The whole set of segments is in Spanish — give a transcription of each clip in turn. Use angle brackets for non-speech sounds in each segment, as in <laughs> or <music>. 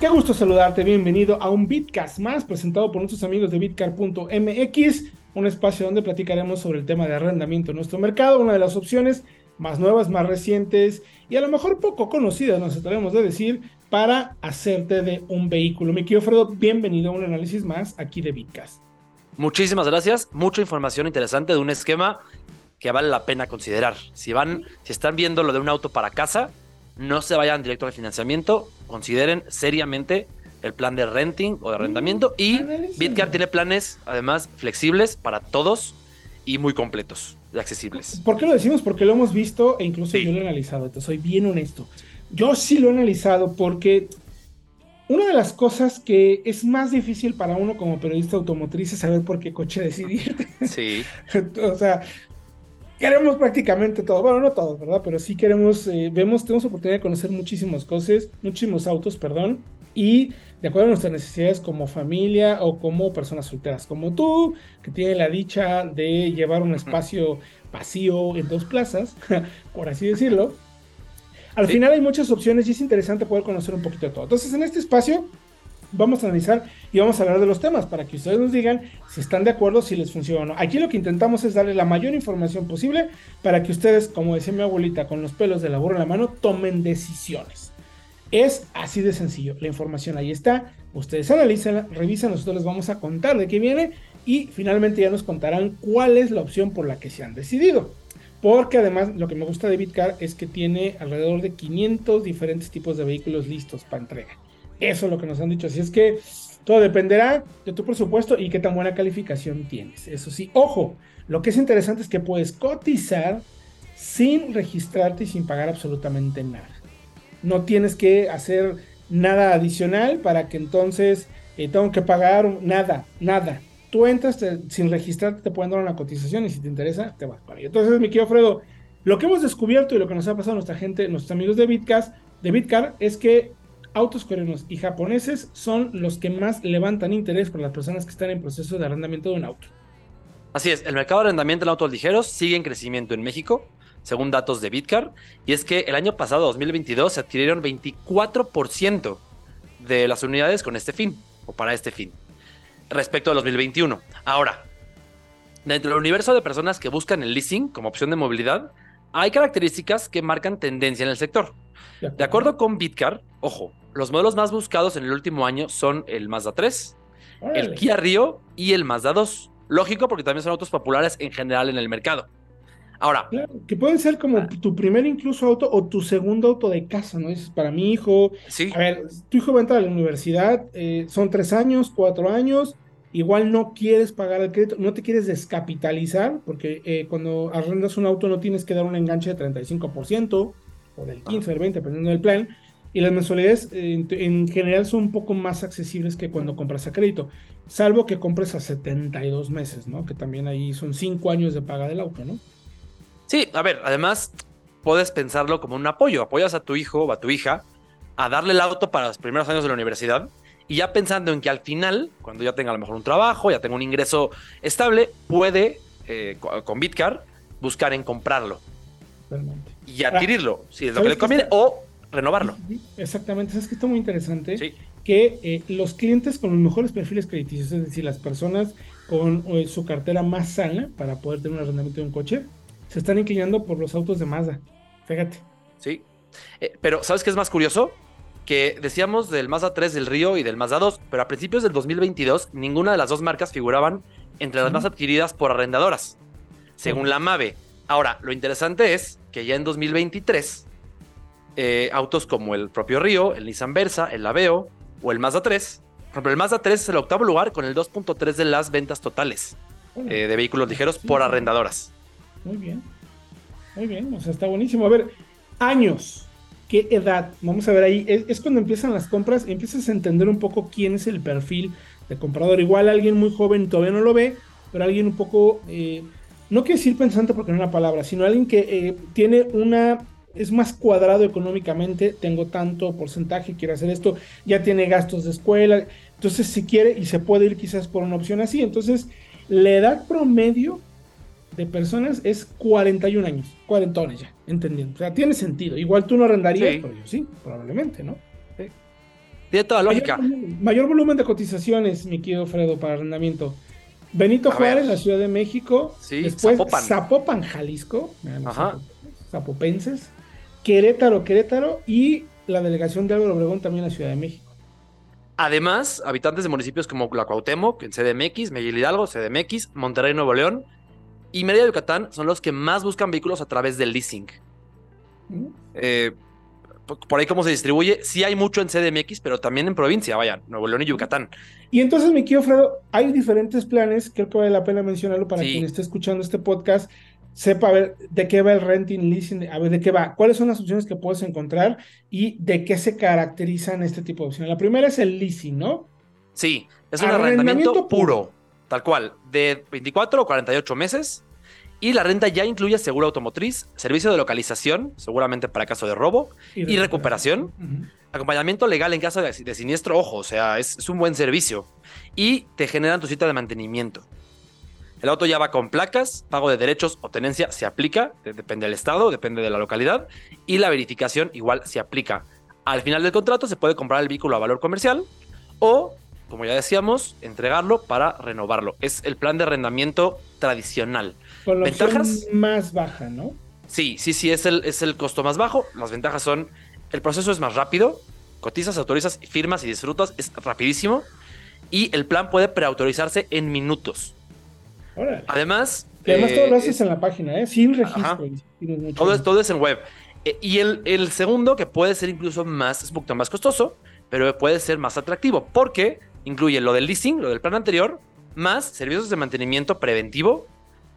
Qué gusto saludarte, bienvenido a un Bitcast más presentado por nuestros amigos de bitcar.mx, un espacio donde platicaremos sobre el tema de arrendamiento en nuestro mercado, una de las opciones más nuevas, más recientes y a lo mejor poco conocidas, nos estaremos de decir, para hacerte de un vehículo. Mi querido Fredo, bienvenido a un análisis más aquí de Bitcast. Muchísimas gracias, mucha información interesante de un esquema que vale la pena considerar. Si van, si están viendo lo de un auto para casa, no se vayan directo al financiamiento, consideren seriamente el plan de renting o de mm, arrendamiento y Bitcar tiene planes además flexibles para todos y muy completos y accesibles. ¿Por qué lo decimos? Porque lo hemos visto e incluso yo lo he analizado, te soy bien honesto. Yo sí lo he analizado porque una de las cosas que es más difícil para uno como periodista automotriz es saber por qué coche decidir. Sí. <laughs> o sea, queremos prácticamente todo, bueno, no todo, ¿verdad? Pero sí queremos, eh, vemos, tenemos oportunidad de conocer muchísimas cosas, muchísimos autos, perdón, y de acuerdo a nuestras necesidades como familia o como personas solteras, como tú, que tiene la dicha de llevar un espacio vacío en dos plazas, <laughs> por así decirlo. Al final hay muchas opciones y es interesante poder conocer un poquito de todo. Entonces, en este espacio vamos a analizar y vamos a hablar de los temas para que ustedes nos digan si están de acuerdo, si les funciona o no. Aquí lo que intentamos es darle la mayor información posible para que ustedes, como decía mi abuelita, con los pelos de la burra en la mano, tomen decisiones. Es así de sencillo. La información ahí está. Ustedes analizan, revisan, nosotros les vamos a contar de qué viene y finalmente ya nos contarán cuál es la opción por la que se han decidido. Porque además lo que me gusta de Bitcar es que tiene alrededor de 500 diferentes tipos de vehículos listos para entrega. Eso es lo que nos han dicho. Así es que todo dependerá de tu presupuesto y qué tan buena calificación tienes. Eso sí, ojo, lo que es interesante es que puedes cotizar sin registrarte y sin pagar absolutamente nada. No tienes que hacer nada adicional para que entonces eh, tengo que pagar nada, nada. Tú entras sin registrarte, te pueden dar una cotización y si te interesa, te vas para ello. Entonces, mi querido Fredo, lo que hemos descubierto y lo que nos ha pasado a nuestra gente, nuestros amigos de Bitcast, de Bitcar, es que autos coreanos y japoneses son los que más levantan interés por las personas que están en proceso de arrendamiento de un auto. Así es, el mercado de arrendamiento de autos ligeros sigue en crecimiento en México, según datos de Bitcar, y es que el año pasado, 2022, se adquirieron 24% de las unidades con este fin, o para este fin, respecto a 2021. Ahora, dentro del universo de personas que buscan el leasing como opción de movilidad, hay características que marcan tendencia en el sector. De acuerdo con Bitcar, ojo, los modelos más buscados en el último año son el Mazda 3, el Kia Rio y el Mazda 2. Lógico, porque también son autos populares en general en el mercado. Ahora. que pueden ser como ah. tu primer incluso auto o tu segundo auto de casa, ¿no? Dices, para mi hijo. Sí. A ver, tu hijo va a entrar a la universidad, eh, son tres años, cuatro años, igual no quieres pagar el crédito, no te quieres descapitalizar, porque eh, cuando arrendas un auto no tienes que dar un enganche de 35% o del 15 o del 20, dependiendo del plan. Y las mensualidades en, general son un poco más accesibles que cuando compras a crédito, salvo que compres a 72 meses, ¿no? Que también ahí son 5 años de paga del auto, ¿no? Sí, a ver, además puedes pensarlo como un apoyo. Apoyas a tu hijo o a tu hija a darle el auto para los primeros años de la universidad y ya pensando en que al final, cuando ya tenga a lo mejor un trabajo, ya tenga un ingreso estable, puede eh, con Bitcar buscar en comprarlo y adquirirlo, si es lo que le conviene, o renovarlo. Exactamente, es que está muy interesante que eh, los clientes con los mejores perfiles crediticios, es decir, las personas con eh, su cartera más sana para poder tener un arrendamiento de un coche, se están inclinando por los autos de Mazda. Fíjate. Sí. Eh, pero, ¿sabes qué es más curioso? Que decíamos del Mazda 3 del Río y del Mazda 2, pero a principios del 2022 ninguna de las dos marcas figuraban entre las más adquiridas por arrendadoras, según la MAVE. Ahora, lo interesante es que ya en 2023 eh, autos como el propio Río, el Nissan Versa, el Aveo o el Mazda 3. Por ejemplo, el Mazda 3 es el octavo lugar con el 2.3 de las ventas totales eh, de vehículos ligeros por arrendadoras. Muy bien. Muy bien, o sea, está buenísimo. A ver, años. ¿Qué edad? Vamos a ver ahí. Es, cuando empiezan las compras, empiezas a entender un poco quién es el perfil de comprador. Igual alguien muy joven todavía no lo ve, pero alguien un poco, eh, no quiero decir pensante porque no es una palabra, sino alguien que eh, tiene una, es más cuadrado económicamente, tengo tanto porcentaje, quiero hacer esto, ya tiene gastos de escuela, entonces si quiere y se puede ir quizás por una opción así, entonces la edad promedio de personas es 41 años, cuarentones ya, entendiendo. O sea, tiene sentido. Igual tú no arrendarías, pero yo sí, probablemente, ¿no? Tiene toda la lógica. Mayor, volumen de cotizaciones, mi querido Fredo, para arrendamiento. Benito Juárez, la Ciudad de México. Sí, después Zapopan, Zapopan Jalisco. Ajá. Zapopenses. Querétaro, Querétaro. Y la delegación de Álvaro Obregón también la Ciudad de México. Además, habitantes de municipios como la Cuauhtémoc, en CDMX, Miguel Hidalgo, CDMX, Monterrey, Nuevo León, y Mérida Yucatán son los que más buscan vehículos a través del leasing. Mm. Eh, por ahí cómo se distribuye, sí hay mucho en CDMX, pero también en provincia, vaya, Nuevo León y Yucatán. Y entonces, mi querido Fredo, hay diferentes planes, creo que vale la pena mencionarlo para quien esté escuchando este podcast, sepa a ver de qué va el renting, leasing, a ver de qué va, cuáles son las opciones que puedes encontrar y de qué se caracterizan este tipo de opciones. La primera es el leasing, ¿no? Sí, es un arrendamiento, puro tal cual, de 24 o 48 meses. Y la renta ya incluye seguro automotriz, servicio de localización, seguramente para caso de robo, y, recuperación, acompañamiento legal en caso de, siniestro, ojo, o sea, es, un buen servicio. Y te generan tu cita de mantenimiento. El auto ya va con placas, pago de derechos o tenencia se aplica, depende del estado, depende de la localidad, y la verificación igual se aplica. Al final del contrato se puede comprar el vehículo a valor comercial o como ya decíamos, entregarlo para renovarlo. Es el plan de arrendamiento tradicional. Con la ventajas más baja, ¿no? Sí, sí, sí, es el, es el costo más bajo. Las ventajas son, el proceso es más rápido, cotizas, autorizas, firmas y disfrutas, es rapidísimo. Y el plan puede preautorizarse en minutos. Además... además todo lo eh, haces en la página, ¿eh? Sin registro. Todo es, todo es en web. Eh, y el, el segundo, que puede ser incluso más, es un poquito más costoso, pero puede ser más atractivo, porque incluye lo del leasing, lo del plan anterior, más servicios de mantenimiento preventivo,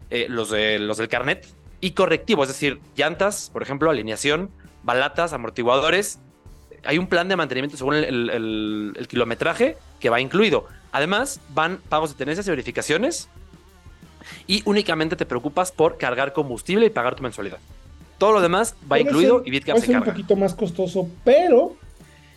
eh, los, de, los del carnet, y correctivo, es decir, llantas, por ejemplo, alineación, balatas, amortiguadores. Hay un plan de mantenimiento según el, kilometraje que va incluido. Además, van pagos de tenencias y verificaciones. Y únicamente te preocupas por cargar combustible y pagar tu mensualidad. Todo lo demás va incluido y Bitcap se carga. un poquito más costoso, pero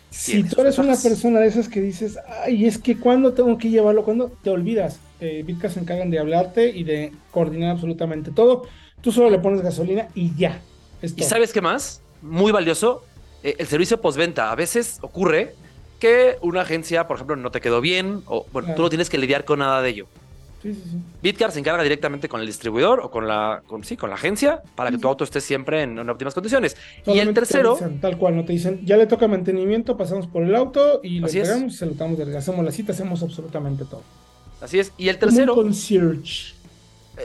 si tú eres una persona de esas que dices, ay, es que cuando tengo que llevarlo, cuando te olvidas, eh, se encargan de hablarte y de coordinar absolutamente todo. Tú solo le pones gasolina y ya. ¿Y sabes qué más? Muy valioso, eh, el servicio postventa. A veces ocurre que una agencia, por ejemplo, no te quedó bien, o bueno, tú no tienes que lidiar con nada de ello. Bitcar se encarga directamente con el distribuidor o con la, con, sí, con la agencia para que tu auto esté siempre en, óptimas condiciones. y el tercero. tal cual, no te dicen, ya le toca mantenimiento, pasamos por el auto y lo entregamos, se lo damos, hacemos la cita, hacemos absolutamente todo. Así es. Y el tercero. Con concierge.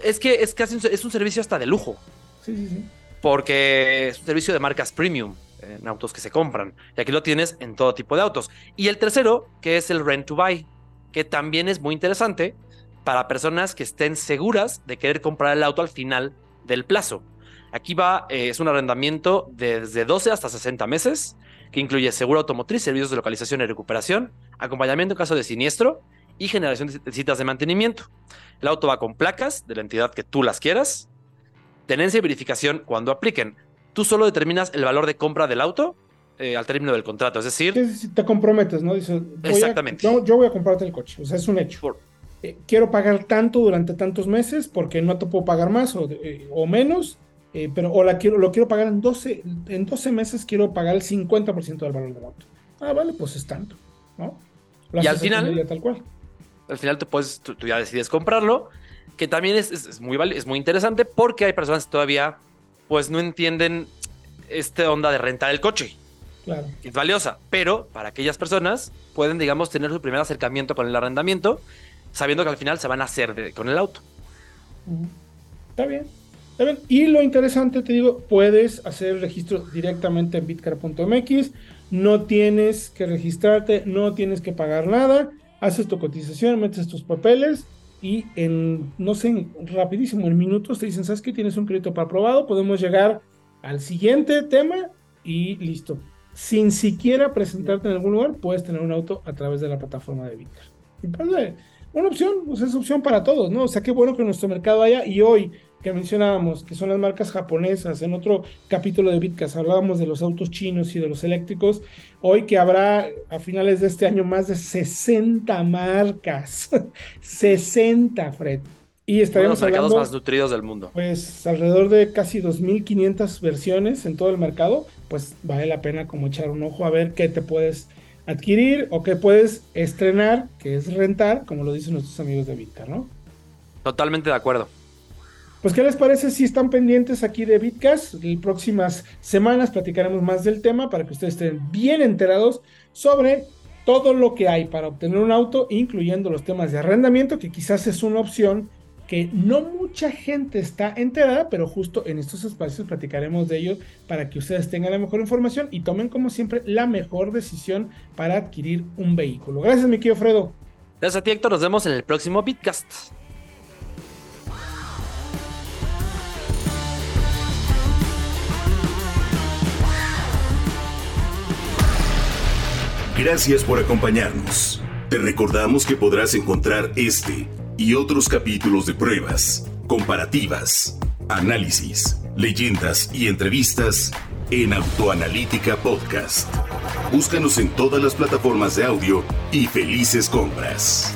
Es que es casi un, es un servicio hasta de lujo. Sí, sí, sí. Porque es un servicio de marcas premium en autos que se compran. Y aquí lo tienes en todo tipo de autos. Y el tercero, que es el rent to buy, que también es muy interesante para personas que estén seguras de querer comprar el auto al final del plazo. Aquí va, eh, es un arrendamiento desde 12 hasta 60 meses, que incluye seguro automotriz, servicios de localización y recuperación, acompañamiento en caso de siniestro y generación de citas de mantenimiento. El auto va con placas de la entidad que tú las quieras, tenencia y verificación cuando apliquen. Tú solo determinas el valor de compra del auto eh, al término del contrato, es decir... te comprometes, ¿no? Dices, exactamente. yo, voy a comprarte el coche, o sea, es un hecho. Eh, quiero pagar tanto durante tantos meses porque no te puedo pagar más o, eh, menos, eh, pero o la quiero, lo quiero pagar en 12, en 12 meses quiero pagar el 50% del valor del auto. Ah, vale, pues es tanto, ¿no? y al final, tal cual. Al final tú, puedes, tú, ya decides comprarlo, que también es, es, muy, es muy interesante porque hay personas que todavía pues no entienden esta onda de rentar el coche. Claro. Es valiosa, pero para aquellas personas pueden, digamos, tener su primer acercamiento con el arrendamiento sabiendo que al final se van a hacer con el auto. Está bien. Y lo interesante, te digo, puedes hacer el registro directamente en bitcar.mx. No tienes que registrarte, no tienes que pagar nada. Haces tu cotización, metes tus papeles y en, no sé, rapidísimo, en minutos te dicen, ¿sabes qué? Tienes un crédito para aprobado, podemos llegar al siguiente tema y listo. Sin siquiera presentarte en algún lugar, puedes tener un auto a través de la plataforma de Bitcar. Una opción, pues es opción para todos, ¿no? O sea, qué bueno que nuestro mercado haya y hoy que mencionábamos, que son las marcas japonesas, en otro capítulo de Bitcast hablábamos de los autos chinos y de los eléctricos, hoy que habrá a finales de este año más de 60 marcas, <laughs> 60, Fred. Y estaremos Uno de los mercados hablando, más nutridos del mundo. pues alrededor de casi 2.500 versiones en todo el mercado, pues vale la pena como echar un ojo a ver qué te puedes adquirir o qué puedes estrenar, que es rentar, como lo dicen nuestros amigos de Bitcar, ¿no? Totalmente de acuerdo. Pues, ¿qué les parece si están pendientes aquí de Bitcast? En próximas semanas platicaremos más del tema para que ustedes estén bien enterados sobre todo lo que hay para obtener un auto, incluyendo los temas de arrendamiento, que quizás es una opción que no mucha gente está enterada, pero justo en estos espacios platicaremos de ello para que ustedes tengan la mejor información y tomen como siempre la mejor decisión para adquirir un vehículo. Gracias, mi querido Fredo. Gracias a ti, Héctor. Nos vemos en el próximo Bitcast. Gracias por acompañarnos. Te recordamos que podrás encontrar este y otros capítulos de pruebas, comparativas, análisis, leyendas y entrevistas en Autoanalítica Podcast. Búscanos en todas las plataformas de audio y felices compras.